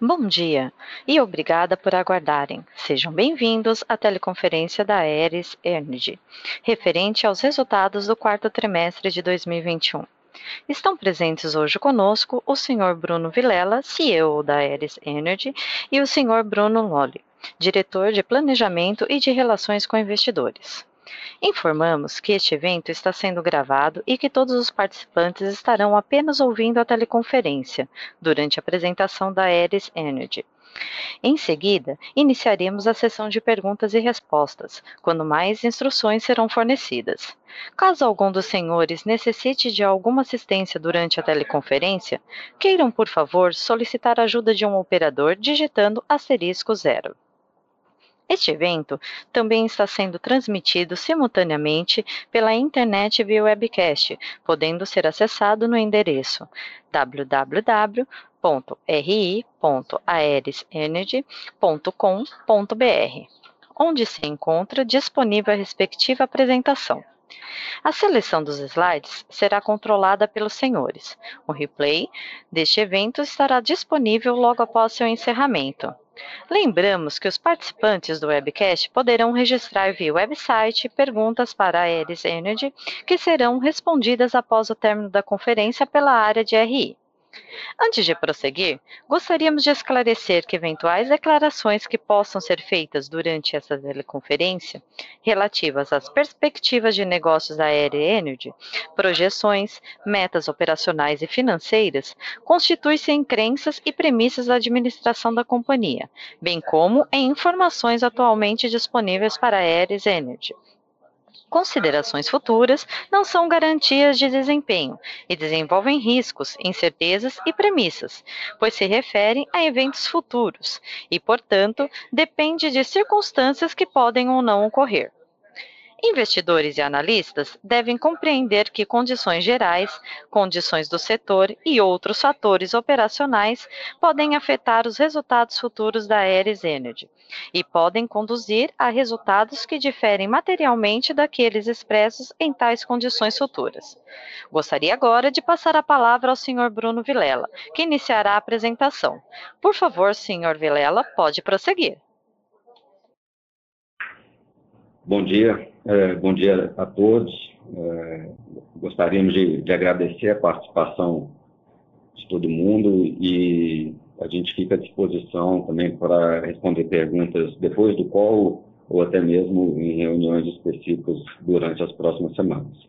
Bom dia e obrigada por aguardarem. Sejam bem-vindos à teleconferência da Aeres Energy, referente aos resultados do quarto trimestre de 2021. Estão presentes hoje conosco o Sr. Bruno Vilela, CEO da Aeres Energy, e o Sr. Bruno Lolli, diretor de Planejamento e de Relações com Investidores. Informamos que este evento está sendo gravado e que todos os participantes estarão apenas ouvindo a teleconferência durante a apresentação da Aeres Energy. Em seguida, iniciaremos a sessão de perguntas e respostas, quando mais instruções serão fornecidas. Caso algum dos senhores necessite de alguma assistência durante a teleconferência, queiram, por favor, solicitar a ajuda de um operador digitando asterisco zero. Este evento também está sendo transmitido simultaneamente pela internet via webcast, podendo ser acessado no endereço www.ri.aeresenergy.com.br, onde se encontra disponível a respectiva apresentação. A seleção dos slides será controlada pelos senhores. O replay deste evento estará disponível logo após seu encerramento. Lembramos que os participantes do webcast poderão registrar via website perguntas para a Aeres Energy, que serão respondidas após o término da conferência pela área de RI. Antes de prosseguir, gostaríamos de esclarecer que eventuais declarações que possam ser feitas durante essa teleconferência, relativas às perspectivas de negócios da Air Energy, projeções, metas operacionais e financeiras, constituem-se em crenças e premissas da administração da companhia, bem como em informações atualmente disponíveis para a Ares Energy considerações futuras não são garantias de desempenho e desenvolvem riscos, incertezas e premissas, pois se referem a eventos futuros e, portanto, depende de circunstâncias que podem ou não ocorrer. Investidores e analistas devem compreender que condições gerais, condições do setor e outros fatores operacionais podem afetar os resultados futuros da Ares Energy e podem conduzir a resultados que diferem materialmente daqueles expressos em tais condições futuras. Gostaria agora de passar a palavra ao Sr. Bruno Vilela, que iniciará a apresentação. Por favor, Sr. Vilela, pode prosseguir. Bom dia, é, bom dia a todos. É, gostaríamos de, de, agradecer a participação de todo mundo e a gente fica à disposição também para responder perguntas depois do call ou até mesmo em reuniões específicas durante as próximas semanas.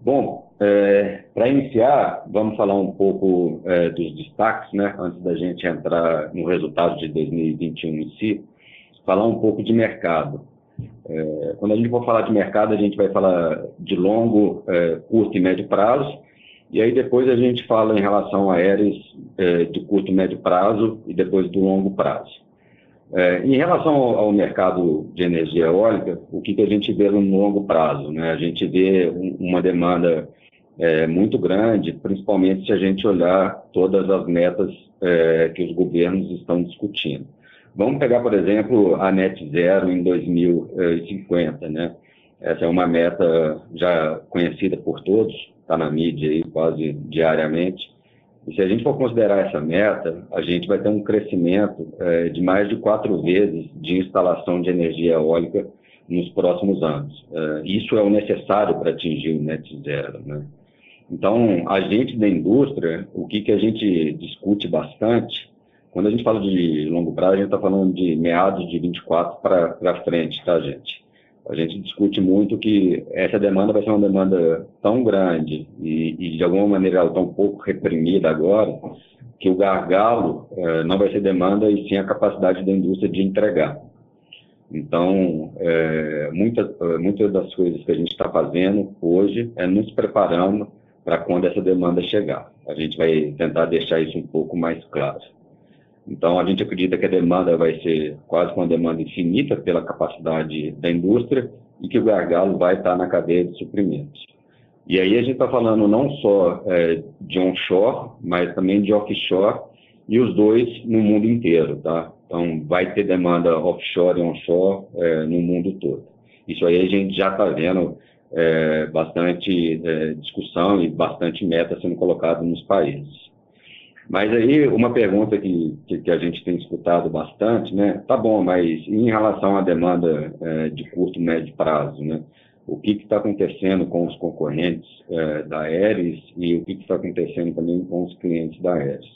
Bom, é, para iniciar, vamos falar um pouco é, dos destaques, né, antes da gente entrar no resultado de 2021 em si, falar um pouco de mercado. É, quando a gente for falar de mercado, a gente vai falar de longo, é, curto e médio prazo, e aí depois a gente fala em relação a aéreos é, de curto e médio prazo e depois do longo prazo. É, em relação ao, ao, mercado de energia eólica, o que, que, a gente vê no longo prazo? Né? A gente vê um, uma demanda é, muito grande, principalmente se a gente olhar todas as metas é, que os governos estão discutindo. Vamos pegar, por exemplo, a net zero em 2050, né? Essa é uma meta já conhecida por todos, está na mídia aí quase diariamente. E se a gente for considerar essa meta, a gente vai ter um crescimento é, de mais de quatro vezes de instalação de energia eólica nos próximos anos. É, isso é o necessário para atingir o net zero, né? Então, a gente da indústria, o que, que a gente discute bastante quando a gente fala de longo prazo, a gente está falando de meados de 24 para frente, tá, gente? A gente discute muito que essa demanda vai ser uma demanda tão grande e, e de alguma maneira está um pouco reprimida agora, que o gargalo eh, não vai ser demanda e sim a capacidade da indústria de entregar. Então, é, muitas muita das coisas que a gente está fazendo hoje é nos preparando para quando essa demanda chegar. A gente vai tentar deixar isso um pouco mais claro. Então, a gente acredita que a demanda vai ser quase uma demanda infinita pela capacidade da indústria e que o gargalo vai estar na cadeia de suprimentos. E aí a gente está falando não só é, de onshore, mas também de offshore, e os dois no mundo inteiro, tá? Então, vai ter demanda offshore e onshore é, no mundo todo. Isso aí a gente já está vendo é, bastante é, discussão e bastante meta sendo colocada nos países. Mas aí, uma pergunta que, que, que, a gente tem escutado bastante, né? Tá bom, mas em relação à demanda é, de curto médio prazo, né? O que está acontecendo com os concorrentes é, da Aeres e o que está acontecendo também com os clientes da Aeres?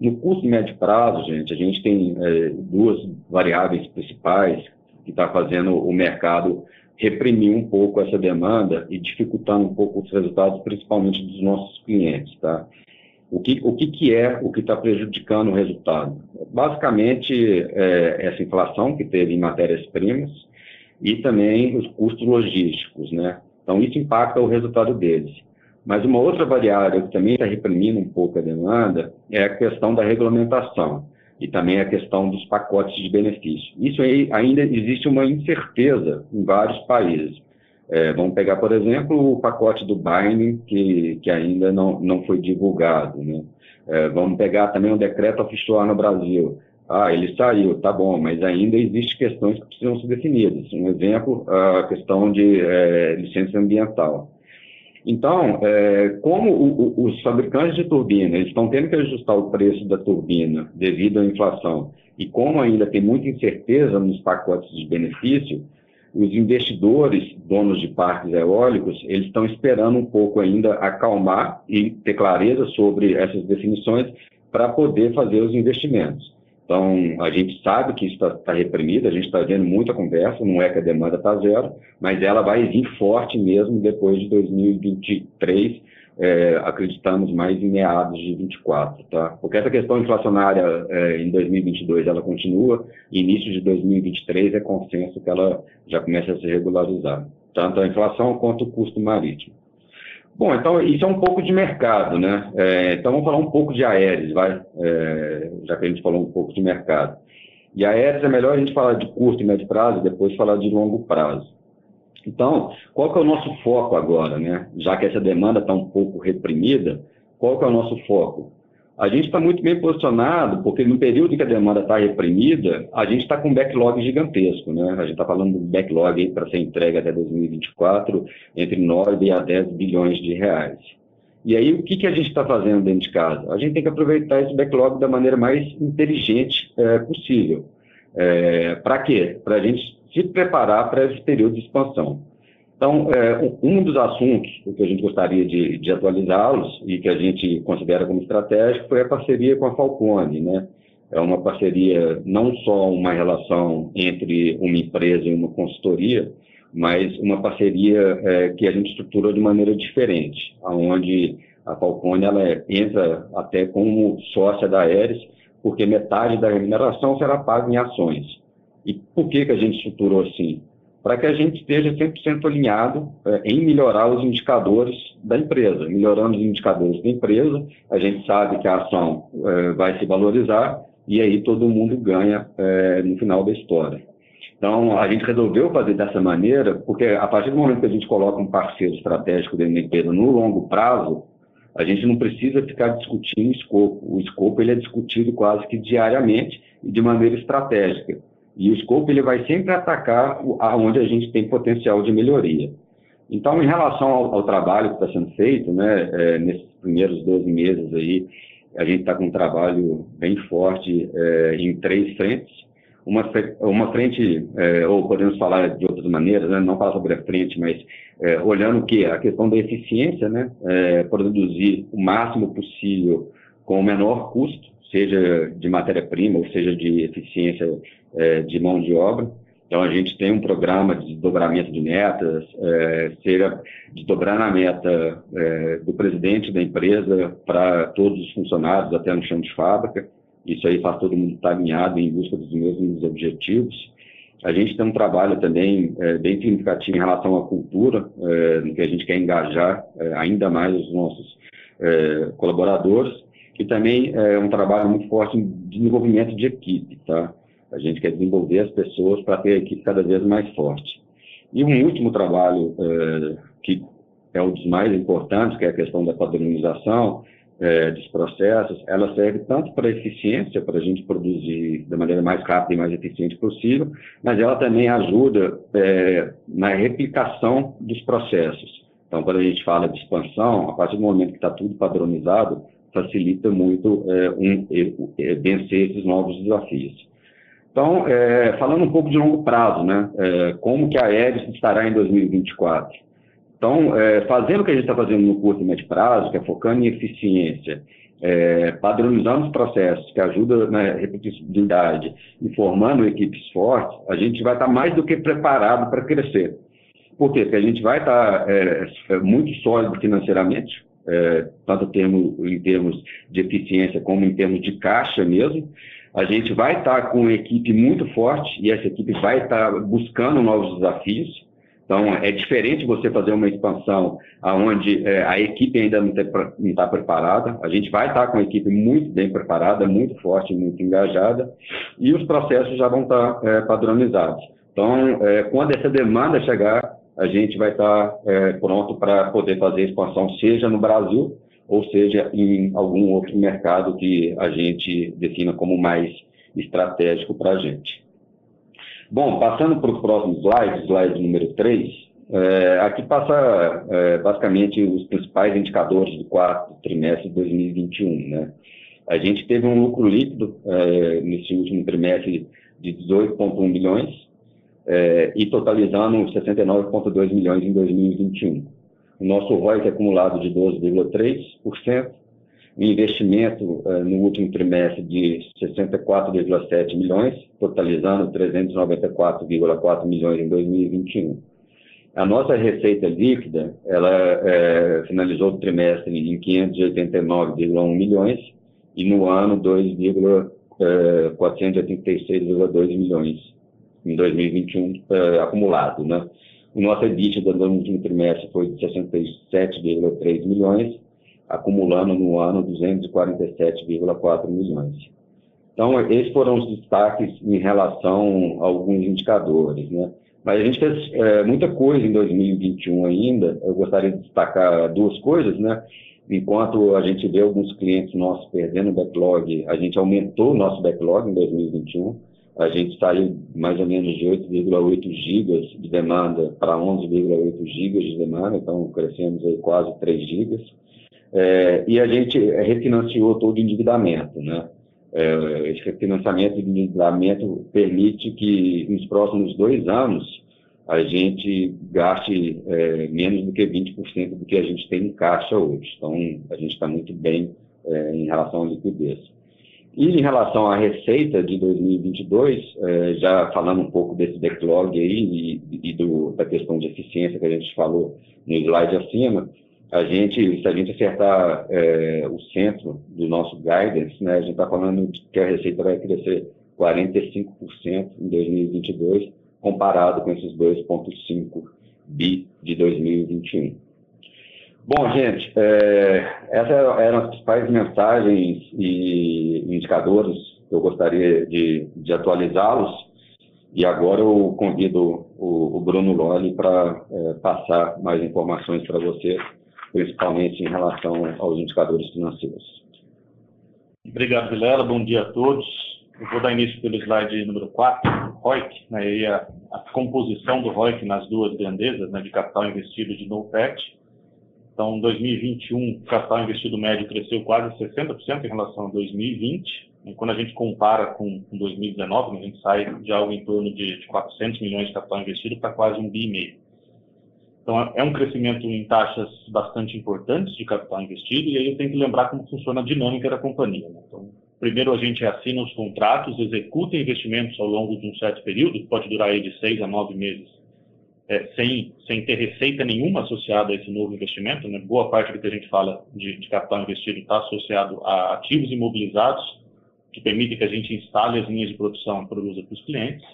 No curto médio prazo, gente, a gente tem é, duas variáveis principais que está fazendo o mercado reprimir um pouco essa demanda e dificultando um pouco os resultados, principalmente dos nossos clientes, tá? O que, o que, que é o que está prejudicando o resultado? Basicamente, é, essa inflação que teve em matérias-primas e também os custos logísticos, né? Então, isso impacta o resultado deles. Mas uma outra variável que também está reprimindo um pouco a demanda é a questão da regulamentação e também a questão dos pacotes de benefício. Isso aí ainda existe uma incerteza em vários países. É, vamos pegar, por exemplo, o pacote do Binding, que, que ainda não, não foi divulgado. Né? É, vamos pegar também o decreto oficial no Brasil. Ah, ele saiu, tá bom, mas ainda existem questões que precisam ser definidas. Um exemplo, a questão de é, licença ambiental. Então, é, como os fabricantes de turbina estão tendo que ajustar o preço da turbina devido à inflação, e como ainda tem muita incerteza nos pacotes de benefício, os investidores, donos de parques eólicos, eles estão esperando um pouco ainda acalmar e ter clareza sobre essas definições para poder fazer os investimentos. Então, a gente sabe que isso está tá reprimido, a gente está vendo muita conversa, não é que a demanda está zero, mas ela vai vir forte mesmo depois de 2023, é, acreditamos mais em meados de 24, tá? Porque essa questão inflacionária é, em 2022 ela continua, e início de 2023 é consenso que ela já começa a se regularizar, tanto a inflação quanto o custo marítimo. Bom, então isso é um pouco de mercado, né? É, então vamos falar um pouco de aéreos, vai? É, já que a gente falou um pouco de mercado. E aéreos é melhor a gente falar de curto e médio prazo depois falar de longo prazo. Então, qual que é o nosso foco agora, né? Já que essa demanda está um pouco reprimida, qual que é o nosso foco? A gente está muito bem posicionado, porque no período que a demanda está reprimida, a gente está com um backlog gigantesco, né? A gente está falando de um backlog para ser entregue até 2024, entre 9 a 10 bilhões de reais. E aí, o que, que a gente está fazendo dentro de casa? A gente tem que aproveitar esse backlog da maneira mais inteligente é, possível. É, para quê? Para a gente se preparar para esse período de expansão. Então, é, um dos assuntos que a gente gostaria de, de atualizá-los e que a gente considera como estratégico foi a parceria com a Falcone, né? É uma parceria, não só uma relação entre uma empresa e uma consultoria, mas uma parceria é, que a gente estrutura de maneira diferente, onde a Falcone ela entra até como sócia da Aeres, porque metade da remuneração será paga em ações. E por que, que a gente estruturou assim? para que a gente esteja 100% alinhado é, em melhorar os indicadores da empresa. Melhorando os indicadores da empresa, a gente sabe que a ação é, vai se valorizar e aí todo mundo ganha é, no final da história. Então, a gente resolveu fazer dessa maneira, porque a partir do momento que a gente coloca um parceiro estratégico dentro da empresa no longo prazo, a gente não precisa ficar discutindo o escopo. O escopo ele é discutido quase que diariamente e de maneira estratégica. E o escopo ele vai sempre atacar aonde a gente tem potencial de melhoria. Então, em relação ao, ao trabalho que está sendo feito, né, é, nesses primeiros 12 meses aí, a gente está com um trabalho bem forte é, em três frentes. Uma, uma frente, é, ou podemos falar de outras maneiras, né, não falar sobre a frente, mas é, olhando o que? A questão da eficiência, né, é, produzir o máximo possível com o menor custo, seja de matéria-prima ou seja de eficiência é, de mão de obra. Então, a gente tem um programa de dobramento de metas, é, seja de dobrar na meta é, do presidente da empresa para todos os funcionários até no chão de fábrica. Isso aí faz todo mundo estar alinhado em busca dos mesmos objetivos. A gente tem um trabalho também é, bem significativo em relação à cultura, é, no que a gente quer engajar é, ainda mais os nossos é, colaboradores e também é um trabalho muito forte em desenvolvimento de equipe, tá? A gente quer desenvolver as pessoas para ter a equipe cada vez mais forte. E um último trabalho é, que é um dos mais importantes, que é a questão da padronização é, dos processos, ela serve tanto para eficiência, para a gente produzir da maneira mais rápida e mais eficiente possível, mas ela também ajuda é, na replicação dos processos. Então, quando a gente fala de expansão, a partir do momento que está tudo padronizado, facilita muito é, um, é, vencer esses novos desafios. Então, é, falando um pouco de longo prazo, né, é, como que a Aeres estará em 2024? Então, é, fazendo o que a gente está fazendo no curto e médio prazo, que é focando em eficiência, é, padronizando os processos, que ajuda na repetitividade e formando equipes fortes, a gente vai estar tá mais do que preparado para crescer. Por quê? Porque a gente vai estar tá, muito sólido financeiramente, é, tanto em termos, em termos de eficiência como em termos de caixa mesmo. A gente vai estar tá com uma equipe muito forte e essa equipe vai estar buscando novos desafios. Então, é diferente você fazer uma expansão onde é, a equipe ainda não está preparada. A gente vai estar com a equipe muito bem preparada, muito forte, muito engajada, e os processos já vão estar é, padronizados. Então, é, quando essa demanda chegar, a gente vai estar é, pronto para poder fazer expansão, seja no Brasil ou seja em algum outro mercado que a gente defina como mais estratégico para a gente. Bom, passando para os próximos slides, slide número 3, é, aqui passa é, basicamente os principais indicadores do quarto trimestre de 2021. Né? A gente teve um lucro líquido é, nesse último trimestre de 18,1 milhões, é, e totalizando 69,2 milhões em 2021. O nosso ROIC acumulado de 12,3%, o investimento é, no último trimestre de 64,7 milhões, totalizando 394,4 milhões em 2021. A nossa receita líquida, ela é, finalizou o trimestre em 589,1 milhões e no ano 2,486,2 milhões em 2021 uh, eh, acumulado, né? O nosso EBITDA no último trimestre foi de 67,3 milhões, acumulando no ano 247,4 milhões. Então, esses foram os destaques em relação a alguns indicadores, né? Mas a gente fez é, muita coisa em 2021 ainda. Eu gostaria de destacar duas coisas, né? Enquanto a gente vê alguns clientes nossos perdendo backlog, a gente aumentou o nosso backlog em 2021 a gente saiu mais ou menos de 8,8 gigas de demanda para 11,8 gigas de demanda, então crescemos aí quase 3 gigas. É, e a gente refinanciou todo o endividamento, né? É, esse refinanciamento de endividamento permite que nos próximos dois anos a gente gaste é, menos do que 20% do que a gente tem em caixa hoje. Então, a gente está muito bem é, em relação à liquidez. E em relação à receita de 2022, é, já falando um pouco desse backlog aí e, e do, da questão de eficiência que a gente falou no slide acima, a gente, se a gente acertar é, o centro do nosso guidance, né, a gente está falando que a receita vai crescer 45% em 2022, comparado com esses 2,5 bi de 2021. Bom, gente, é, essas eram as principais mensagens e indicadores que eu gostaria de, de atualizá-los. E agora eu convido o, o Bruno Lolli para é, passar mais informações para você, principalmente em relação aos indicadores financeiros. Obrigado, Vilela. Bom dia a todos. Eu vou dar início pelo slide número 4, ROIC, né, e a, a, composição do ROIC nas duas grandezas, né, de capital investido de NOPET então, em 2021, o capital investido médio cresceu quase 60% em relação a 2020. E quando a gente compara com, 2019, a gente sai de algo em torno de, 400 milhões de capital investido para quase um bi e meio. Então, é um crescimento em taxas bastante importantes de capital investido, e aí eu tenho que lembrar como funciona a dinâmica da companhia. Né? Então, primeiro a gente assina os contratos, executa investimentos ao longo de um certo período, pode durar aí de seis a nove meses, é, sem, sem ter receita nenhuma associada a esse novo investimento, né? boa parte do que a gente fala de, de capital investido está associado a ativos imobilizados, que permitem que a gente instale as linhas de produção e produza para os clientes.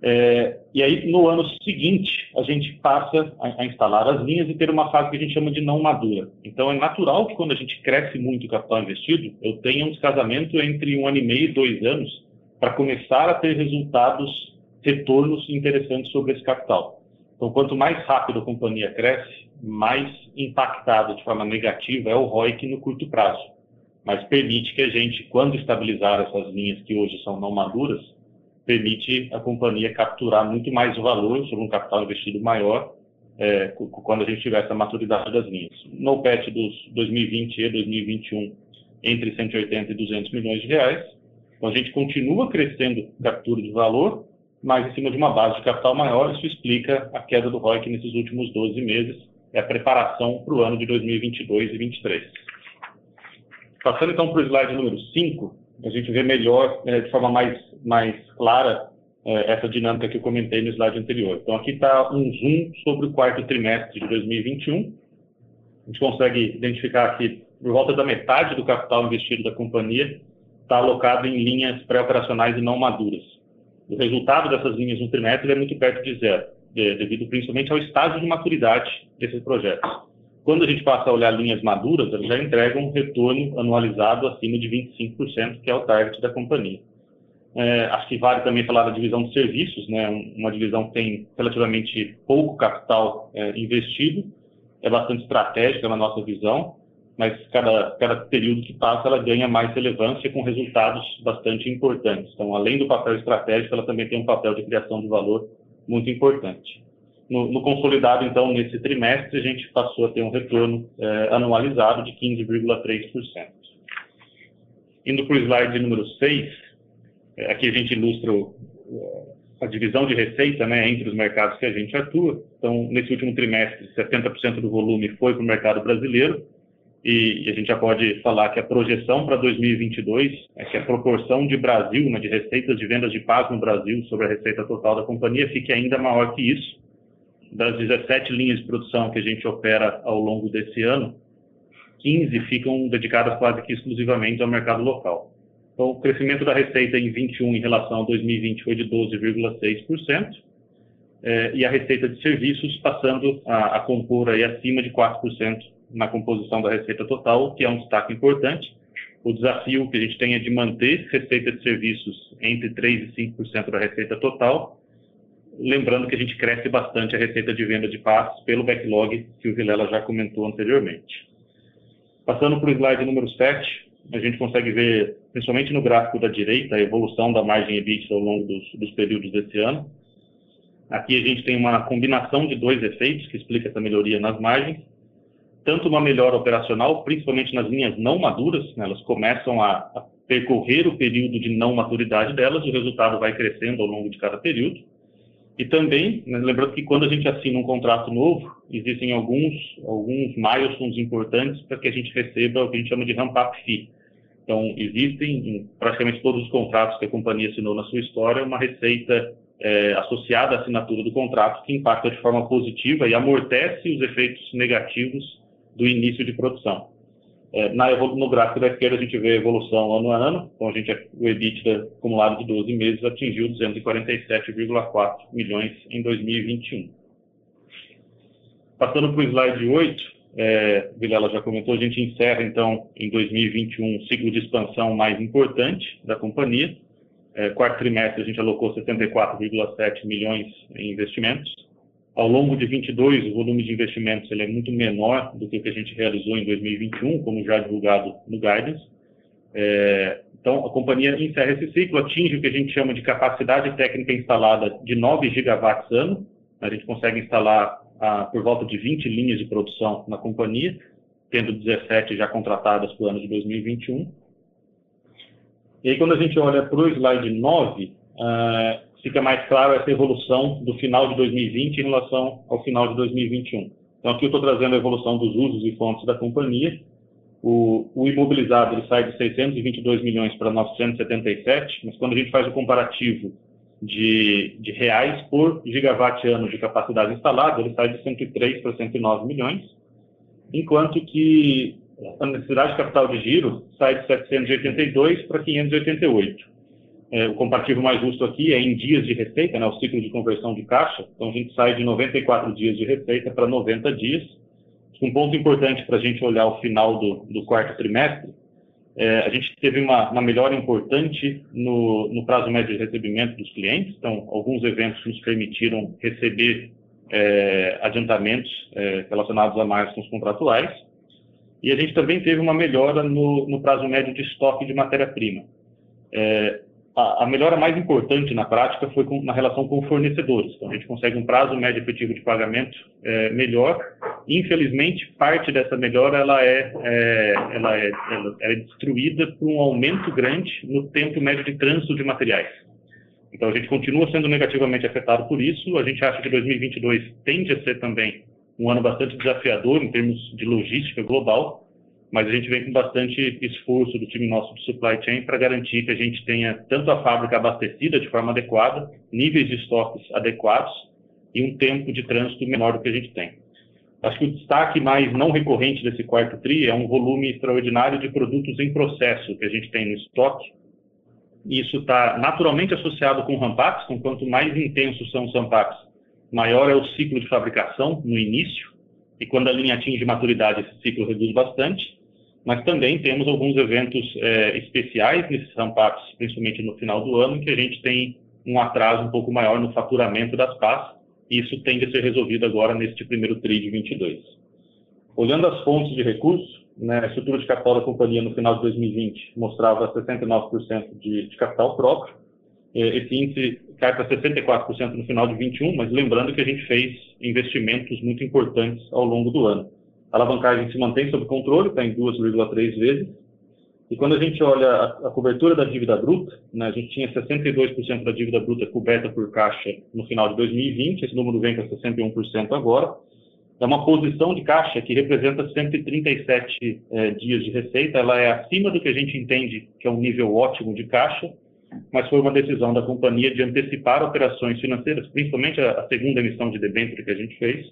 É, e aí, no ano seguinte, a gente passa a, a, instalar as linhas e ter uma fase que a gente chama de não madura. Então, é natural que quando a gente cresce muito o capital investido, eu tenha um descasamento entre um ano e meio e dois anos para começar a ter resultados retornos interessantes sobre esse capital. Então, quanto mais rápido a companhia cresce, mais impactado de forma negativa é o ROIC no curto prazo. Mas permite que a gente, quando estabilizar essas linhas que hoje são não maduras, permite a companhia capturar muito mais valor sobre um capital investido maior é, quando a gente tiver essa maturidade das linhas. No PET dos 2020 e 2021, entre 180 e 200 milhões de reais. Então, a gente continua crescendo captura de valor, mas em cima de uma base de capital maior, isso explica a queda do ROIC nesses últimos 12 meses, é a preparação para o ano de 2022 e 2023. Passando então para o slide número 5, a gente vê melhor, é, de forma mais, mais clara, é, essa dinâmica que eu comentei no slide anterior. Então, aqui está um zoom sobre o quarto trimestre de 2021. A gente consegue identificar que por volta da metade do capital investido da companhia está alocado em linhas pré-operacionais e não maduras. O resultado dessas linhas no trimestre é muito perto de zero, devido principalmente ao estágio de maturidade desses projetos. Quando a gente passa a olhar linhas maduras, elas já entregam um retorno anualizado acima de 25%, que é o target da companhia. É, acho que vale também falar da divisão de serviços, né? uma divisão que tem relativamente pouco capital é, investido, é bastante estratégica na nossa visão, mas cada, cada período que passa ela ganha mais relevância com resultados bastante importantes. Então, além do papel estratégico, ela também tem um papel de criação de valor muito importante. No, no consolidado, então, nesse trimestre, a gente passou a ter um retorno é, anualizado de 15,3%. Indo para o slide número 6, é, aqui a gente ilustra o, a divisão de receita né, entre os mercados que a gente atua. Então, nesse último trimestre, 70% do volume foi para o mercado brasileiro, e, a gente já pode falar que a projeção para 2022 é que a proporção de Brasil, né, de receitas de vendas de paz no Brasil sobre a receita total da companhia fique ainda maior que isso. Das 17 linhas de produção que a gente opera ao longo desse ano, 15 ficam dedicadas quase que exclusivamente ao mercado local. Então, o crescimento da receita em 21 em relação a 2020 foi de 12,6%, é, e a receita de serviços passando a, a compor aí acima de 4% na composição da receita total, que é um destaque importante. O desafio que a gente tem é de manter receita de serviços entre 3% e 5% da receita total, lembrando que a gente cresce bastante a receita de venda de passos pelo backlog que o Vilela já comentou anteriormente. Passando para o slide número 7, a gente consegue ver, principalmente no gráfico da direita, a evolução da margem EBITDA ao longo dos, dos períodos desse ano. Aqui a gente tem uma combinação de dois efeitos que explica essa melhoria nas margens. Tanto uma melhora operacional, principalmente nas linhas não maduras, né, elas começam a, a percorrer o período de não maturidade delas, o resultado vai crescendo ao longo de cada período. E também, né, lembrando que quando a gente assina um contrato novo, existem alguns, alguns milestones importantes para que a gente receba o que a gente chama de ramp-up fee. Então, existem em praticamente todos os contratos que a companhia assinou na sua história uma receita é, associada à assinatura do contrato que impacta de forma positiva e amortece os efeitos negativos do início de produção. É, na, no gráfico da esquerda a gente vê a evolução ano a ano, então a gente, o EBITDA acumulado de 12 meses atingiu 247,4 milhões em 2021. Passando para o slide 8, é, Vilela já comentou, a gente encerra então em 2021 um ciclo de expansão mais importante da companhia. É, quarto trimestre a gente alocou 74,7 milhões em investimentos. Ao longo de 22, o volume de investimentos ele é muito menor do que o que a gente realizou em 2021, como já divulgado no guidance. É, então, a companhia encerra esse ciclo, atinge o que a gente chama de capacidade técnica instalada de 9 gigawatts ano. A gente consegue instalar ah, por volta de 20 linhas de produção na companhia, tendo 17 já contratadas para o ano de 2021. E aí, quando a gente olha para o slide 9, ah, fica mais claro essa evolução do final de 2020 em relação ao final de 2021. Então, aqui eu estou trazendo a evolução dos usos e fontes da companhia. O, o imobilizado ele sai de 622 milhões para 977, mas quando a gente faz o comparativo de, de reais por gigawatt-ano de capacidade instalada, ele sai de 103 para 109 milhões, enquanto que a necessidade de capital de giro sai de 782 para 588. É, o comparativo mais justo aqui é em dias de receita, né, o ciclo de conversão de caixa. Então, a gente sai de 94 dias de receita para 90 dias. Um ponto importante para a gente olhar o final do, do quarto trimestre é, a gente teve uma, uma melhora importante no, no, prazo médio de recebimento dos clientes, então, alguns eventos nos permitiram receber é, adiantamentos é, relacionados a margens contratuais, e a gente também teve uma melhora no, no prazo médio de estoque de matéria-prima. É, a, melhora mais importante na prática foi com, na relação com fornecedores. Então, a gente consegue um prazo médio efetivo de pagamento é, melhor. Infelizmente, parte dessa melhora ela é, é ela é, ela é destruída por um aumento grande no tempo médio de trânsito de materiais. Então, a gente continua sendo negativamente afetado por isso. A gente acha que 2022 tende a ser também um ano bastante desafiador em termos de logística global mas a gente vem com bastante esforço do time nosso de supply chain para garantir que a gente tenha tanto a fábrica abastecida de forma adequada, níveis de estoques adequados e um tempo de trânsito menor do que a gente tem. Acho que o destaque mais não recorrente desse quarto TRI é um volume extraordinário de produtos em processo que a gente tem no estoque. Isso está naturalmente associado com rampacs, então quanto mais intensos são os rampacs, maior é o ciclo de fabricação no início, e quando a linha atinge maturidade, esse ciclo reduz bastante mas também temos alguns eventos é, especiais nesses ramp-ups, principalmente no final do ano, em que a gente tem um atraso um pouco maior no faturamento das PAS, e isso tende a ser resolvido agora neste primeiro TRI de 22. Olhando as fontes de recursos, né, a estrutura de capital da companhia no final de 2020 mostrava 69% de, de capital próprio, é, esse índice cai para 64% no final de 21, mas lembrando que a gente fez investimentos muito importantes ao longo do ano. A alavancagem se mantém sob controle, está em 2,3 vezes. E quando a gente olha a, a cobertura da dívida bruta, né, a gente tinha 62% da dívida bruta coberta por caixa no final de 2020, esse número vem para 61% agora. É uma posição de caixa que representa 137 é, dias de receita, ela é acima do que a gente entende que é um nível ótimo de caixa, mas foi uma decisão da companhia de antecipar operações financeiras, principalmente a, a segunda emissão de debênture que a gente fez,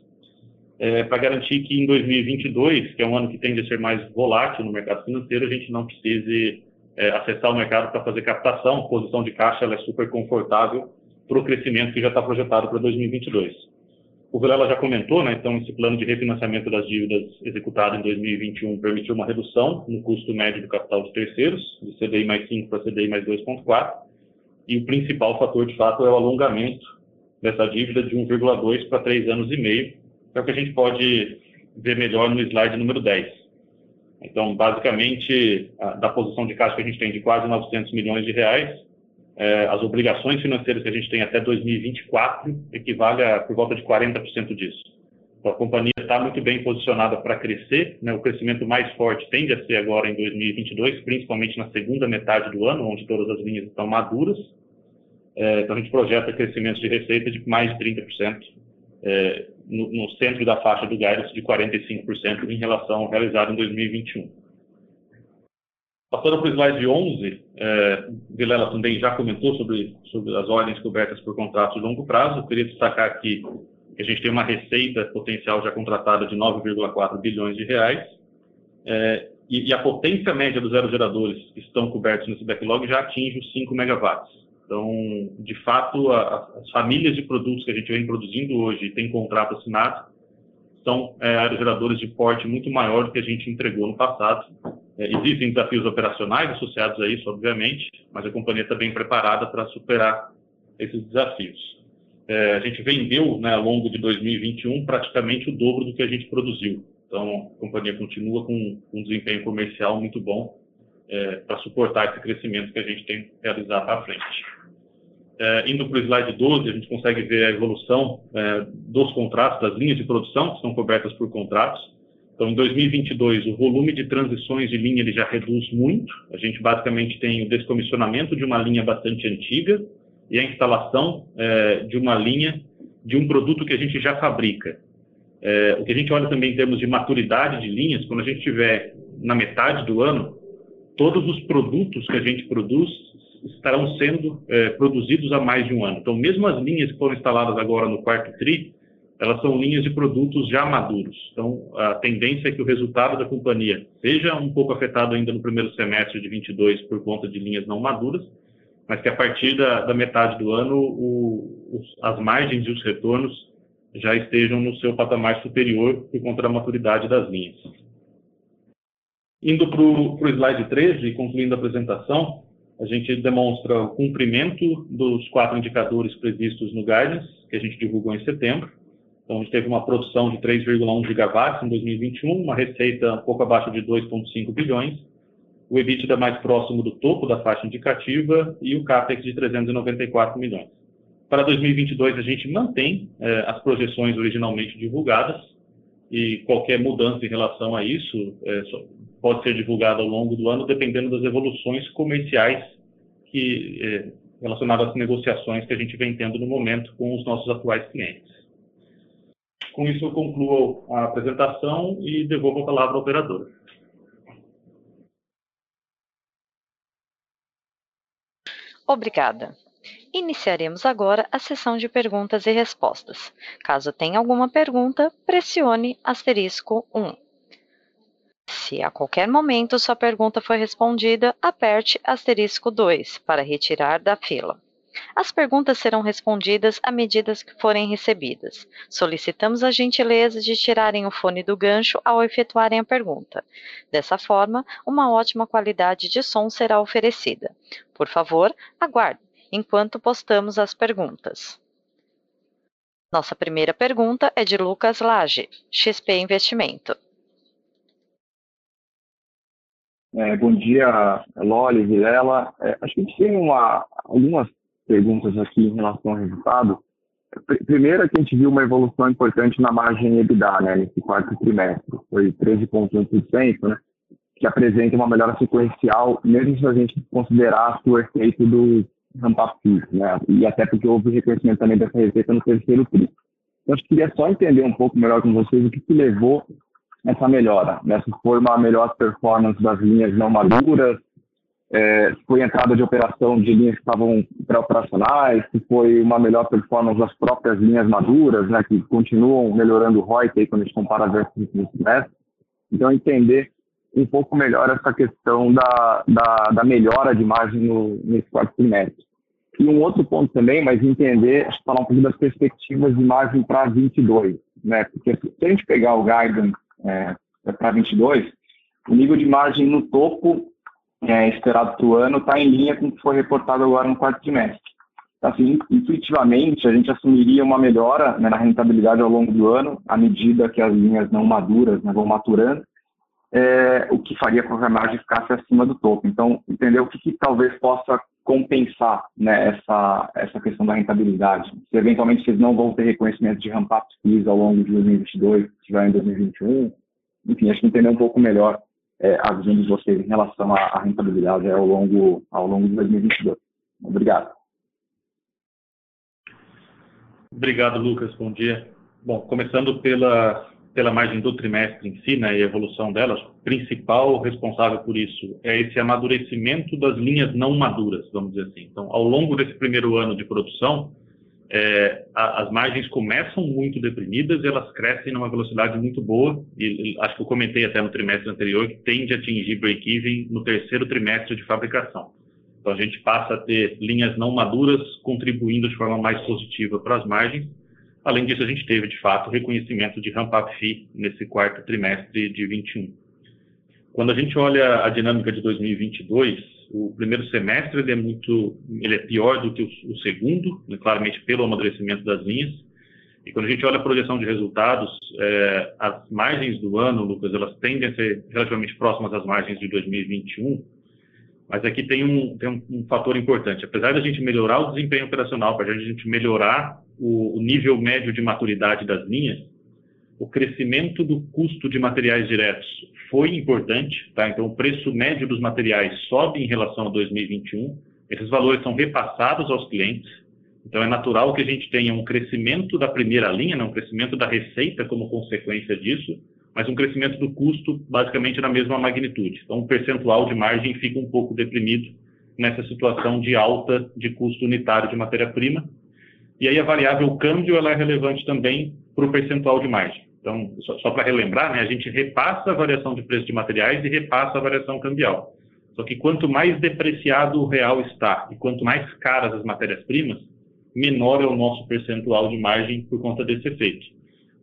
é, para garantir que em 2022, que é um ano que tende a ser mais volátil no mercado financeiro, a gente não precise é, acessar o mercado para fazer captação. A posição de caixa ela é super confortável para o crescimento que já está projetado para 2022. O Vilela já comentou, né, então esse plano de refinanciamento das dívidas executado em 2021 permitiu uma redução no custo médio do capital de terceiros, de CDI mais 5 para CDI mais 2,4, e o principal fator, de fato, é o alongamento dessa dívida de 1,2 para 3 anos e meio, é o que a gente pode ver melhor no slide número 10. Então, basicamente, a, da posição de caixa que a gente tem de quase 900 milhões de reais, é, as obrigações financeiras que a gente tem até 2024 equivale a por volta de 40% disso. Então, a companhia está muito bem posicionada para crescer, né? o crescimento mais forte tende a ser agora em 2022, principalmente na segunda metade do ano, onde todas as linhas estão maduras. É, então, a gente projeta crescimento de receita de mais de 30%, é, no, no, centro da faixa do guidance de 45% em relação ao realizado em 2021. Passando para o slide 11, é, Vilela também já comentou sobre, sobre as ordens cobertas por contratos de longo prazo. Eu queria destacar aqui que a gente tem uma receita potencial já contratada de 9,4 bilhões de reais, é, e, e, a potência média dos aerogeradores que estão cobertos nesse backlog já atinge os 5 megawatts. Então, de fato, a, as famílias de produtos que a gente vem produzindo hoje e tem contrato assinado são é, aerogeradores de porte muito maior do que a gente entregou no passado. É, existem desafios operacionais associados a isso, obviamente, mas a companhia está bem preparada para superar esses desafios. É, a gente vendeu, né, ao longo de 2021, praticamente o dobro do que a gente produziu. Então, a companhia continua com um desempenho comercial muito bom é, para suportar esse crescimento que a gente tem realizado à frente. É, indo para o slide 12, a gente consegue ver a evolução é, dos contratos, das linhas de produção que são cobertas por contratos. Então, em 2022, o volume de transições de linha ele já reduz muito. A gente basicamente tem o descomissionamento de uma linha bastante antiga e a instalação é, de uma linha de um produto que a gente já fabrica. É, o que a gente olha também em termos de maturidade de linhas, quando a gente tiver na metade do ano, todos os produtos que a gente produz estarão sendo é, produzidos há mais de um ano. Então, mesmo as linhas que foram instaladas agora no quarto TRI, elas são linhas de produtos já maduros. Então, a tendência é que o resultado da companhia seja um pouco afetado ainda no primeiro semestre de 22 por conta de linhas não maduras, mas que a partir da, da metade do ano o, os, as margens e os retornos já estejam no seu patamar superior por conta da maturidade das linhas. Indo para o slide 13, concluindo a apresentação, a gente demonstra o cumprimento dos quatro indicadores previstos no guidance, que a gente divulgou em setembro. Então, a gente teve uma produção de 3,1 gigawatts em 2021, uma receita um pouco abaixo de 2,5 bilhões. o EBITDA mais próximo do topo da faixa indicativa e o CAPEX de 394 milhões. Para 2022, a gente mantém eh, as projeções originalmente divulgadas e qualquer mudança em relação a isso eh, pode ser divulgada ao longo do ano, dependendo das evoluções comerciais que, eh, relacionadas às negociações que a gente vem tendo no momento com os nossos atuais clientes. Com isso, eu concluo a apresentação e devolvo a palavra ao operador. Obrigada. Iniciaremos agora a sessão de perguntas e respostas. Caso tenha alguma pergunta, pressione asterisco 1. Se a qualquer momento sua pergunta for respondida, aperte asterisco 2 para retirar da fila. As perguntas serão respondidas à medida que forem recebidas. Solicitamos a gentileza de tirarem o fone do gancho ao efetuarem a pergunta. Dessa forma, uma ótima qualidade de som será oferecida. Por favor, aguarde enquanto postamos as perguntas. Nossa primeira pergunta é de Lucas Lage, XP Investimento. É, bom dia, Loli, Vilela. É, acho que a gente tem uma, algumas perguntas aqui em relação ao resultado. Primeiro, que a gente viu uma evolução importante na margem EBITDA, né, nesse quarto trimestre. Foi 13,1%, né, que apresenta uma melhora sequencial, mesmo se a gente considerar o efeito do ramp-up né, e até porque houve reconhecimento também dessa receita no terceiro tri. Então, eu queria só entender um pouco melhor com vocês o que, que levou essa melhora, né? se foi uma melhor performance das linhas não maduras, é, foi entrada de operação de linhas que estavam pré-operacionais, se foi uma melhor performance das próprias linhas maduras, né, que continuam melhorando o ROI aí, quando a gente compara versus o trimestre. Então, entender um pouco melhor essa questão da, da, da melhora de margem no, nesse quarto trimestre. E um outro ponto também, mas entender, falar um pouco das perspectivas de margem para 22, né? Porque se a gente pegar o guidance é, para 22, o nível de margem no topo é, esperado para o ano está em linha com o que foi reportado agora no quarto trimestre. Então, assim, intuitivamente, a gente assumiria uma melhora né, na rentabilidade ao longo do ano, à medida que as linhas não maduras né, vão maturando, é, o que faria com que a margem ficasse acima do topo. Então, entender o que, que talvez possa compensar né, essa, essa questão da rentabilidade. Se eventualmente vocês não vão ter reconhecimento de ramp-up fees ao longo de 2022, se tiver em 2021, enfim, acho que entender um pouco melhor é, a visão de vocês em relação à, à rentabilidade ao longo, ao longo de 2022. Obrigado. Obrigado, Lucas. Bom dia. Bom, começando pela, pela margem do trimestre em si, né, e a evolução delas, principal responsável por isso é esse amadurecimento das linhas não maduras, vamos dizer assim. Então, ao longo desse primeiro ano de produção, é, a, as margens começam muito deprimidas e elas crescem numa velocidade muito boa, e, e acho que eu comentei até no trimestre anterior que tende a atingir break-even no terceiro trimestre de fabricação. Então, a gente passa a ter linhas não maduras contribuindo de forma mais positiva para as margens, Além disso, a gente teve, de fato, reconhecimento de ramp-up fee nesse quarto trimestre de 21. Quando a gente olha a dinâmica de 2022, o primeiro semestre ele é muito, ele é pior do que o, o segundo, né, claramente pelo amadurecimento das linhas. E quando a gente olha a projeção de resultados, é, as margens do ano, Lucas, elas tendem a ser relativamente próximas às margens de 2021. Mas aqui tem um, tem um, um fator importante. Apesar da gente melhorar o desempenho operacional, para a gente melhorar o, o nível médio de maturidade das linhas, o crescimento do custo de materiais diretos foi importante, tá? Então, o preço médio dos materiais sobe em relação a 2021. Esses valores são repassados aos clientes. Então, é natural que a gente tenha um crescimento da primeira linha, né? um crescimento da receita como consequência disso, mas um crescimento do custo basicamente na mesma magnitude. Então, o percentual de margem fica um pouco deprimido nessa situação de alta de custo unitário de matéria-prima, e aí a variável câmbio ela é relevante também para o percentual de margem. Então, só, só para relembrar, né, a gente repassa a variação de preço de materiais e repassa a variação cambial. Só que quanto mais depreciado o real está e quanto mais caras as matérias-primas, menor é o nosso percentual de margem por conta desse efeito.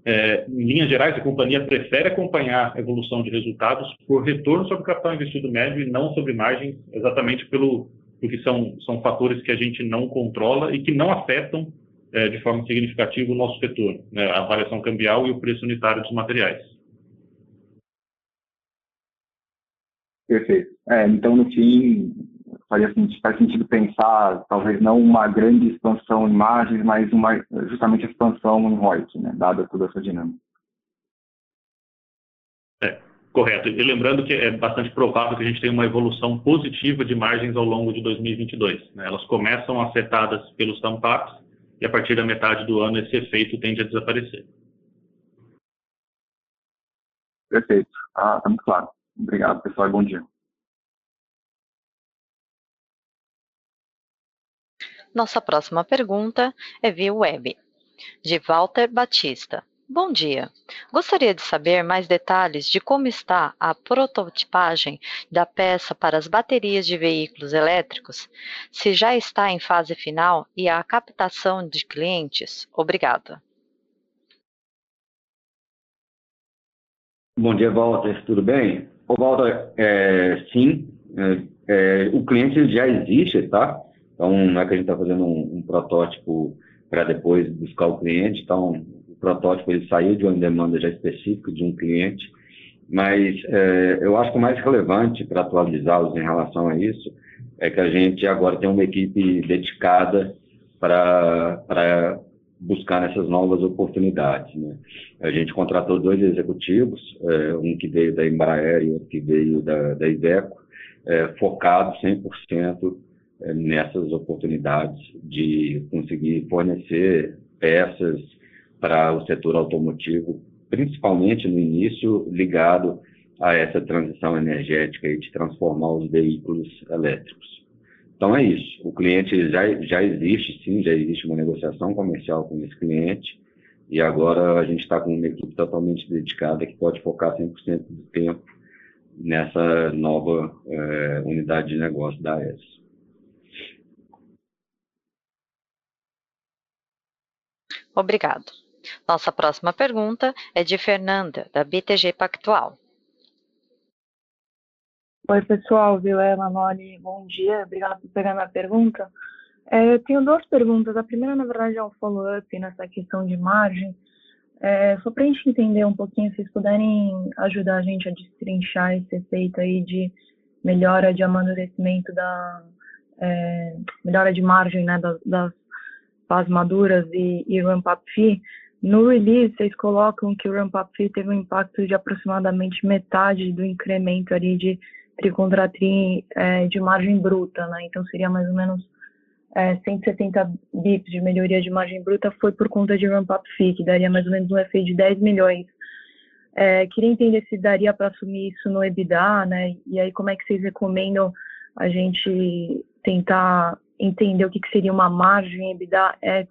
É, em linhas gerais, a companhia prefere acompanhar a evolução de resultados por retorno sobre capital investido médio e não sobre margens, exatamente pelo porque são, são fatores que a gente não controla e que não afetam é, de forma significativa o nosso setor, né, a variação cambial e o preço unitário dos materiais. Perfeito. É, então, no fim, faria, faz sentido pensar, talvez não uma grande expansão em margens, mas uma, justamente a expansão em ROIC, né, dada toda essa dinâmica. É, correto. E lembrando que é bastante provável que a gente tenha uma evolução positiva de margens ao longo de 2022. Né? Elas começam afetadas pelos tampax e a partir da metade do ano esse efeito tende a desaparecer. Perfeito. Está tá muito claro. Obrigado, pessoal, e bom dia. Nossa próxima pergunta é via web, de Walter Batista. Bom dia. Gostaria de saber mais detalhes de como está a prototipagem da peça para as baterias de veículos elétricos, se já está em fase final e a captação de clientes. Obrigada. Bom dia, Walter. Tudo bem? Ô, Walter, é, sim, é, é, o cliente já existe, tá? Então, não é que a gente está fazendo um, um protótipo para depois buscar o cliente. Então, o protótipo ele saiu de uma demanda já específica de um cliente. Mas é, eu acho que o mais relevante para atualizá-los em relação a isso é que a gente agora tem uma equipe dedicada para buscar essas novas oportunidades. Né? A gente contratou dois executivos, é, um que veio da Embraer e outro que veio da, da Iveco, é, focado 100% é, nessas oportunidades de conseguir fornecer peças para o setor automotivo, principalmente no início ligado a essa transição energética e de transformar os veículos elétricos. Então é isso. O cliente já, já existe, sim, já existe uma negociação comercial com esse cliente e agora a gente está com uma equipe totalmente dedicada que pode focar 100% do tempo nessa nova é, unidade de negócio da ES. Obrigado. Nossa próxima pergunta é de Fernanda, da BTG Pactual. Oi, pessoal, Vilela, Noli, bom dia. Obrigada por pegar minha pergunta. É, eu tenho duas perguntas. A primeira, na verdade, é um follow-up nessa questão de margem. É, só para a gente entender um pouquinho, se vocês puderem ajudar a gente a destrinchar esse efeito aí de melhora de amadurecimento da é, melhora de margem né, das, das fase maduras e, e ramp-up fee, no release vocês colocam que o ramp-up fee teve um impacto de aproximadamente metade do incremento ali de tri contra tri é, de margem bruta, né? Então seria mais ou menos é, 170 bips de melhoria de margem bruta foi por conta de ramp-up fee, que daria mais ou menos um efeito de 10 milhões. É, queria entender se daria para assumir isso no EBITDA, né? E aí como é que vocês recomendam a gente tentar entender o que, que seria uma margem EBITDA ex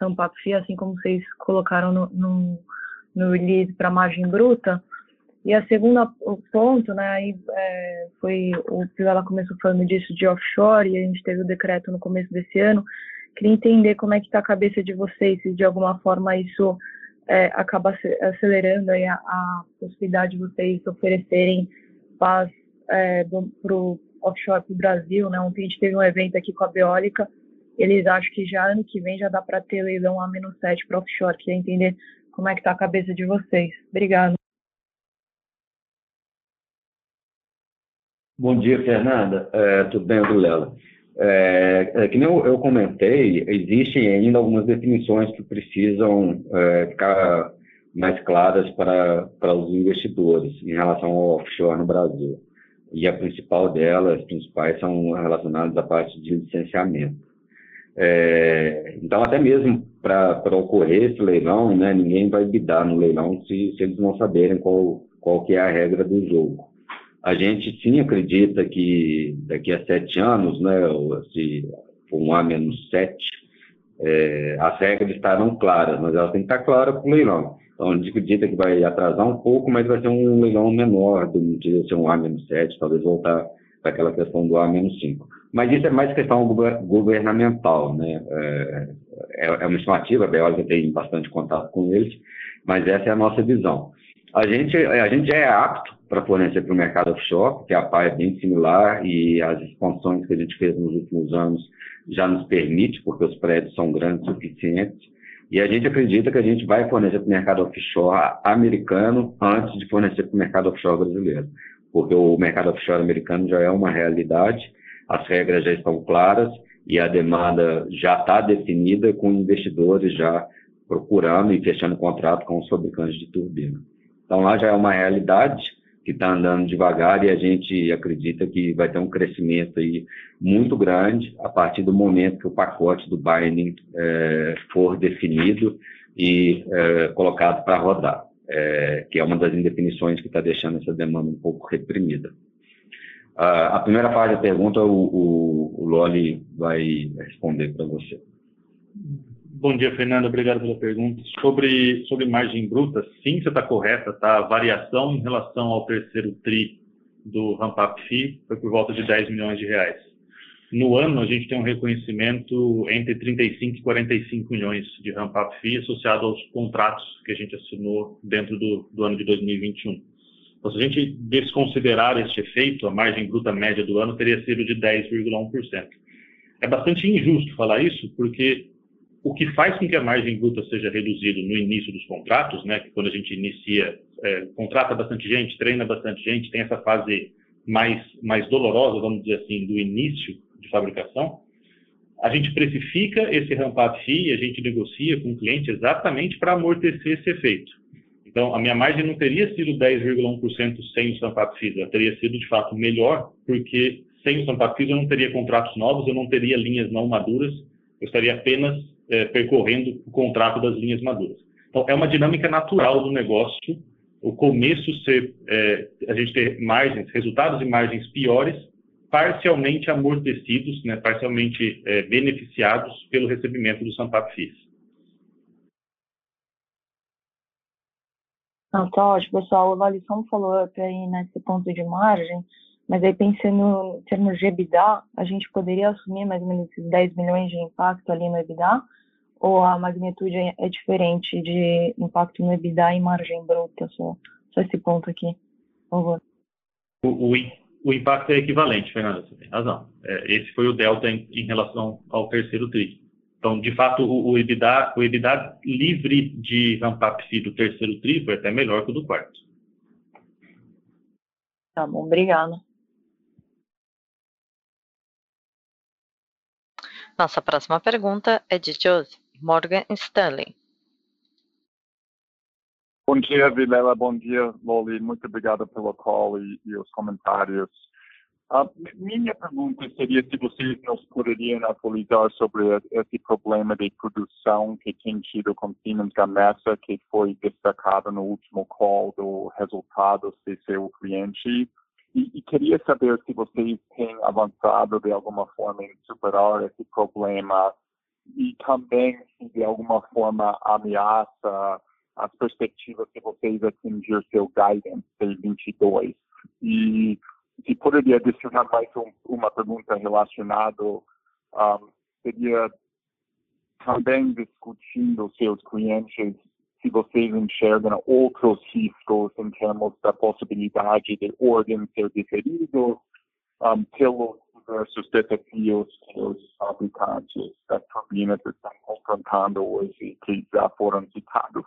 ramp-up fee, assim como vocês colocaram no, no, no release para margem bruta. E a segunda ponto, né, aí é, foi o que ela começou falando disso de offshore e a gente teve o decreto no começo desse ano. Queria entender como é que está a cabeça de vocês, se de alguma forma isso é, acaba acelerando aí a, a, possibilidade de vocês oferecerem paz é, para o offshore para o Brasil, né? Ontem a gente teve um evento aqui com a Beólica, eles acham que já ano que vem já dá para ter leilão A-7 para offshore, queria entender como é que está a cabeça de vocês. Obrigado. Bom dia, Fernanda. É, tudo bem, Lela? É, é, que nem eu, eu, comentei, existem ainda algumas definições que precisam é, ficar mais claras para, para os investidores em relação ao offshore no Brasil e a principal delas, as principais, são relacionadas à parte de licenciamento. É, então, até mesmo para ocorrer esse leilão, né, ninguém vai bidar no leilão se, se eles não saberem qual, qual que é a regra do jogo. A gente sim acredita que daqui a sete anos, né, se um A-7, é, as regras estarão claras, mas elas têm que estar claras para o leilão. Então, acredita que vai atrasar um pouco, mas vai ser um leilão menor, de ser um A-7, talvez voltar para aquela questão do A-5. Mas isso é mais questão governamental, né? É, é, é uma estimativa, a Beólica tem bastante contato com eles, mas essa é a nossa visão. A gente, a gente é apto para fornecer para o mercado offshore, porque a PA é bem similar e as expansões que a gente fez nos últimos anos já nos permite, porque os prédios são grandes o suficientes. E a gente acredita que a gente vai fornecer para o mercado offshore americano antes de fornecer para o mercado offshore brasileiro. porque o mercado offshore americano já é uma realidade, as regras já estão claras e a demanda já está definida com investidores já procurando e fechando contrato com os fabricantes de turbina. Então lá já é uma realidade que está andando devagar e a gente acredita que vai ter um crescimento aí muito grande a partir do momento que o pacote do Binding é, for definido e é, colocado para rodar, é, que é uma das indefinições que está deixando essa demanda um pouco reprimida. A primeira parte da pergunta o, o, o Loli vai responder para você. Bom dia, Fernando. Obrigado pela pergunta. Sobre, sobre margem bruta, sim, você está correta. Tá? A variação em relação ao terceiro TRI do Ramp-Up foi por volta de 10 milhões de reais. No ano, a gente tem um reconhecimento entre 35 e 45 milhões de Ramp-Up associado aos contratos que a gente assinou dentro do, do ano de 2021. Então, se a gente desconsiderar este efeito, a margem bruta média do ano teria sido de 10,1%. É bastante injusto falar isso, porque o que faz com que a margem bruta seja reduzida no início dos contratos, né, que quando a gente inicia, é, contrata bastante gente, treina bastante gente, tem essa fase mais, mais dolorosa, vamos dizer assim, do início de fabricação, a gente precifica esse ramp-up fee a gente negocia com o cliente exatamente para amortecer esse efeito. Então, a minha margem não teria sido 10,1% sem os ramp-up ela teria sido, de fato, melhor, porque sem os ramp-up eu não teria contratos novos, eu não teria linhas não maduras, eu estaria apenas é, percorrendo o contrato das linhas maduras. Então, é uma dinâmica natural do negócio, o começo ser, é, a gente ter margens, resultados e margens piores, parcialmente amortecidos, né, parcialmente é, beneficiados pelo recebimento do Sampap FIS. Não, tá ótimo, pessoal. O um follow-up aí nesse ponto de margem, mas aí pensando em termos de EBITDA, a gente poderia assumir mais ou menos esses 10 milhões de impacto ali no EBITDA, ou a magnitude é diferente de impacto no EBITDA e margem bruta? Só, só esse ponto aqui, por favor. O, o, o impacto é equivalente, Fernanda, você tem razão. É, esse foi o delta em, em, relação ao terceiro TRI. Então, de fato, o, o, EBITDA, o EBITDA livre de ramp-up do terceiro TRI foi até melhor que o do quarto. Tá bom, obrigada. Nossa próxima pergunta é de Joseph. Morgan Stanley. Bom dia, Vilela. Bom dia, Loli. Muito obrigado pelo call e, e os comentários. Uh, minha pergunta seria se vocês nos poderiam atualizar sobre esse problema de produção que tem tido com Siemens Gamesa, que foi destacado no último call do resultados de seu cliente. E, e, queria saber se vocês têm avançado de alguma forma em superar esse problema e também, se de alguma forma ameaça as perspectivas de vocês atingir seu guidance de 22. E se poderia adicionar mais um, uma pergunta relacionada, um, seria também discutindo seus clientes se vocês enxergam outros riscos em termos da possibilidade de ordem ser diferido um, pelos diversos desafios que os habitantes das turbinas estão confrontando hoje, que já foram citados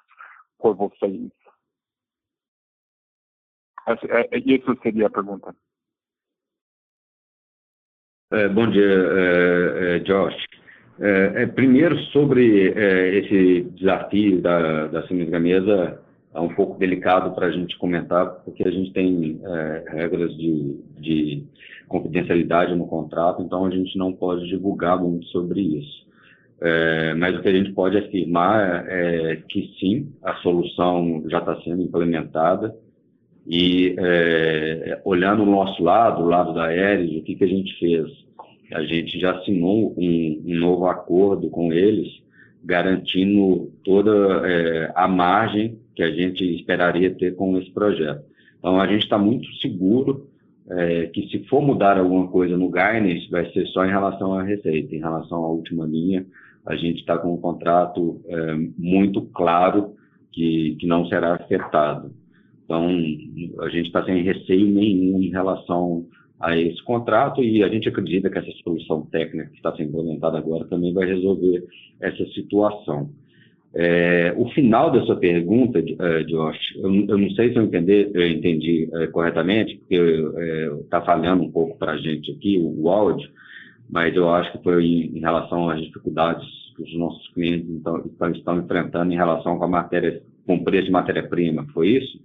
por vocês. É, isso seria a pergunta. É, bom dia, é, é Josh. É, é, primeiro, sobre esse desafio da, da Siemens Gamesa, é um pouco delicado para a gente comentar, porque a gente tem regras de, de confidencialidade no contrato, então a gente não pode divulgar muito sobre isso. É, mas o que a gente pode afirmar é que sim, a solução já está sendo implementada e é, olhando o nosso lado, o lado da Aeres, o que, que a gente fez? A gente já assinou um, um novo acordo com eles, garantindo toda é, a margem que a gente esperaria ter com esse projeto. Então, a gente está muito seguro é, que se for mudar alguma coisa no guidance, vai ser só em relação à receita, em relação à última linha, a gente está com um contrato é, muito claro que, que não será afetado. Então, a gente está sem receio nenhum em relação a esse contrato e a gente acredita que essa solução técnica que está sendo implementada agora também vai resolver essa situação. É, o final da sua pergunta, é, Josh, eu, eu, não sei se eu, entender, eu entendi é, corretamente, porque está é, falhando um pouco para a gente aqui o, o, áudio, mas eu acho que foi em, em relação às dificuldades que os nossos clientes então, estão, estão enfrentando em relação com a matéria, com o preço de matéria-prima, foi isso?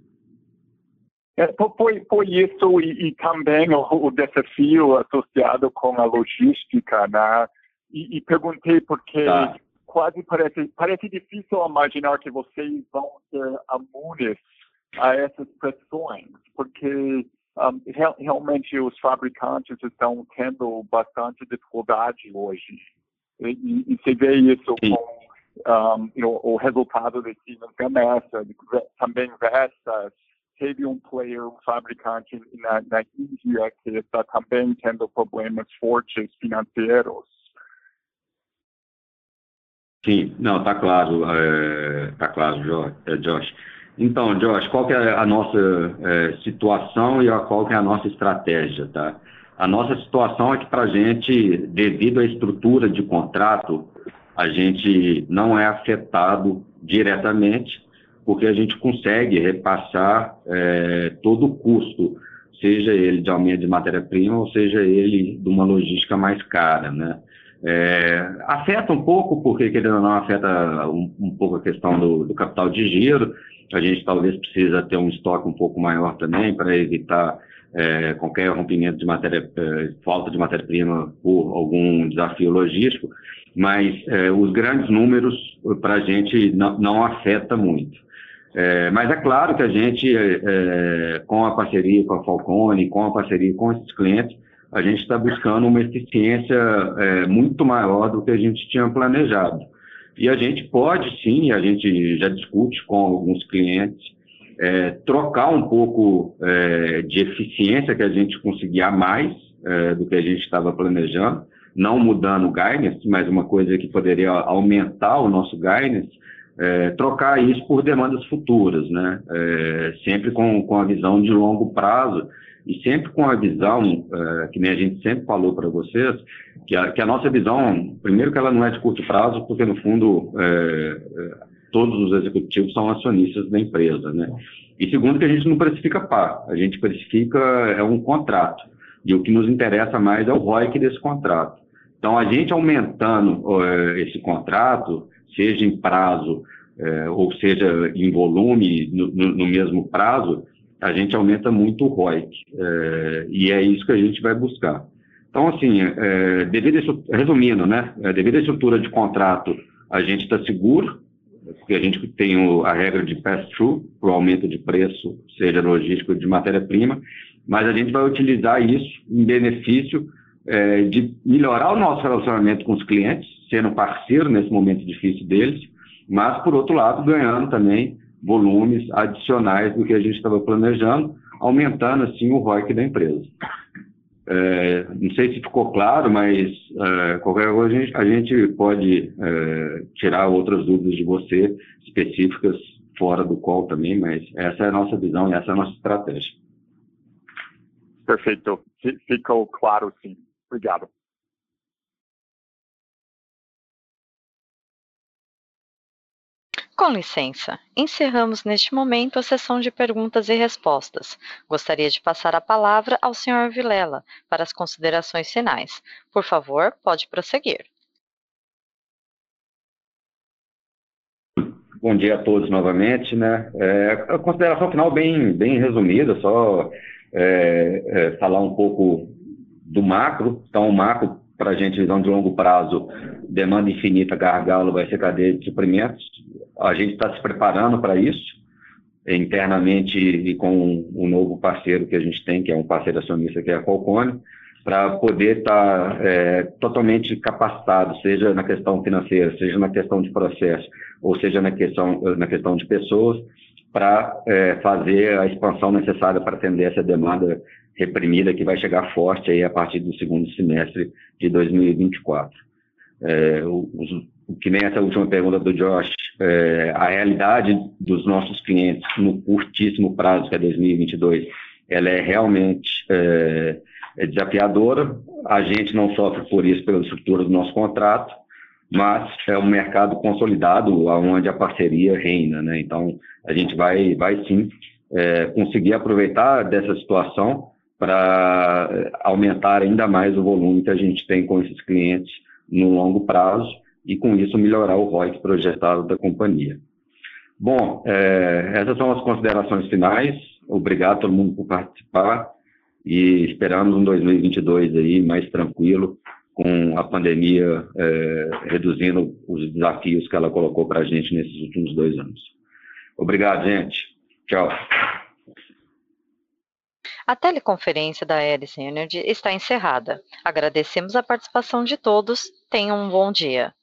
É, foi, foi isso e, e também o, o, desafio associado com a logística, né? E, e perguntei porque tá quase parece, parece difícil imaginar que vocês vão ser imunes a essas pressões, porque um, real, realmente os fabricantes estão tendo bastante dificuldade hoje. E, e, se vê isso Sim. com um, you know, o resultado de Siemens Gamesa, também Vestas, teve um player, um fabricante na, na Índia que está também tendo problemas fortes financeiros. Sim, não, está claro, é, claro, é, Josh. Então, Josh, qual que é a nossa é, situação e qual que é a nossa estratégia, tá? A nossa situação é que para a gente, devido à estrutura de contrato, a gente não é afetado diretamente, porque a gente consegue repassar é, todo o custo, seja ele de aumento de matéria-prima ou seja ele de uma logística mais cara, né? É, afeta um pouco, porque querendo ou não, afeta um, um pouco a questão do, do, capital de giro. A gente talvez precisa ter um estoque um pouco maior também para evitar é, qualquer rompimento de matéria, é, falta de matéria-prima por algum desafio logístico, mas é, os grandes números para a gente não, não, afeta muito. É, mas é claro que a gente, é, com a parceria com a Falcone, com a parceria com esses clientes, a gente está buscando uma eficiência é, muito maior do que a gente tinha planejado. E a gente pode sim, a gente já discute com alguns clientes, é, trocar um pouco é, de eficiência que a gente conseguir a mais é, do que a gente estava planejando, não mudando o guidance, mas uma coisa que poderia aumentar o nosso guidance, é, trocar isso por demandas futuras, né? É, sempre com, com a visão de longo prazo e sempre com a visão, uh, que nem a gente sempre falou para vocês, que a, que a, nossa visão, primeiro que ela não é de curto prazo, porque no fundo é, todos os executivos são acionistas da empresa, né? E segundo que a gente não precifica par, a gente precifica é um contrato. E o que nos interessa mais é o ROIC desse contrato. Então, a gente aumentando uh, esse contrato, seja em prazo, uh, ou seja em volume, no, no, no mesmo prazo, a gente aumenta muito o ROIC, é, e é isso que a gente vai buscar. Então, assim, é, devido a, resumindo, né, é, devido à estrutura de contrato, a gente está seguro, porque a gente tem o, a regra de pass-through para o aumento de preço, seja logístico de matéria-prima, mas a gente vai utilizar isso em benefício é, de melhorar o nosso relacionamento com os clientes, sendo parceiro nesse momento difícil deles, mas, por outro lado, ganhando também volumes adicionais do que a gente estava planejando, aumentando assim o ROIC da empresa. É, não sei se ficou claro, mas é, qualquer coisa a gente, a gente pode é, tirar outras dúvidas de você, específicas, fora do call também, mas essa é a nossa visão e essa é a nossa estratégia. Perfeito. Ficou claro, sim. Obrigado. Com licença, encerramos neste momento a sessão de perguntas e respostas. Gostaria de passar a palavra ao Sr. Vilela para as considerações finais. Por favor, pode prosseguir. Bom dia a todos novamente, né? É, a consideração final bem, bem resumida, só é, é, falar um pouco do macro. Então, o macro, para a gente, visão de longo prazo, demanda infinita, gargalo, vai ser cadeia de suprimentos. A gente está se preparando para isso internamente e com um novo parceiro que a gente tem, que é um parceiro acionista, que é a Qualcone, para poder estar tá, é, totalmente capacitado, seja na questão financeira, seja na questão de processo, ou seja na questão, na questão de pessoas, para é, fazer a expansão necessária para atender essa demanda reprimida que vai chegar forte aí a partir do segundo semestre de 2024. É, os, que nem essa última pergunta do Josh, é, a realidade dos nossos clientes no curtíssimo prazo, que é 2022, ela é realmente é, é desafiadora. A gente não sofre por isso pela estrutura do nosso contrato, mas é um mercado consolidado onde a parceria reina, né? Então, a gente vai, vai sim é, conseguir aproveitar dessa situação para é, aumentar ainda mais o volume que a gente tem com esses clientes no longo prazo e, com isso, melhorar o ROI projetado da companhia. Bom, é, essas são as considerações finais. Obrigado a todo mundo por participar e esperamos um 2022 aí mais tranquilo, com a pandemia é, reduzindo os desafios que ela colocou para a gente nesses últimos dois anos. Obrigado, gente. Tchau. A teleconferência da Eris Energy está encerrada. Agradecemos a participação de todos. Tenham um bom dia.